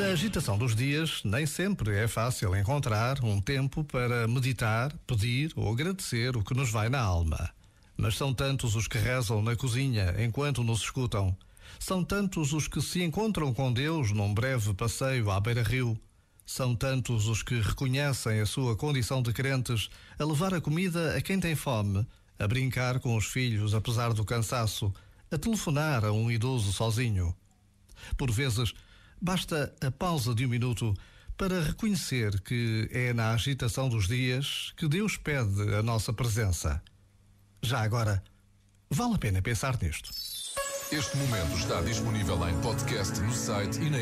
Na agitação dos dias, nem sempre é fácil encontrar um tempo para meditar, pedir ou agradecer o que nos vai na alma. Mas são tantos os que rezam na cozinha enquanto nos escutam. São tantos os que se encontram com Deus num breve passeio à beira-rio. São tantos os que reconhecem a sua condição de crentes a levar a comida a quem tem fome, a brincar com os filhos apesar do cansaço, a telefonar a um idoso sozinho. Por vezes, basta a pausa de um minuto para reconhecer que é na agitação dos dias que Deus pede a nossa presença. Já agora, vale a pena pensar nisto. Este momento está disponível em podcast no site e na.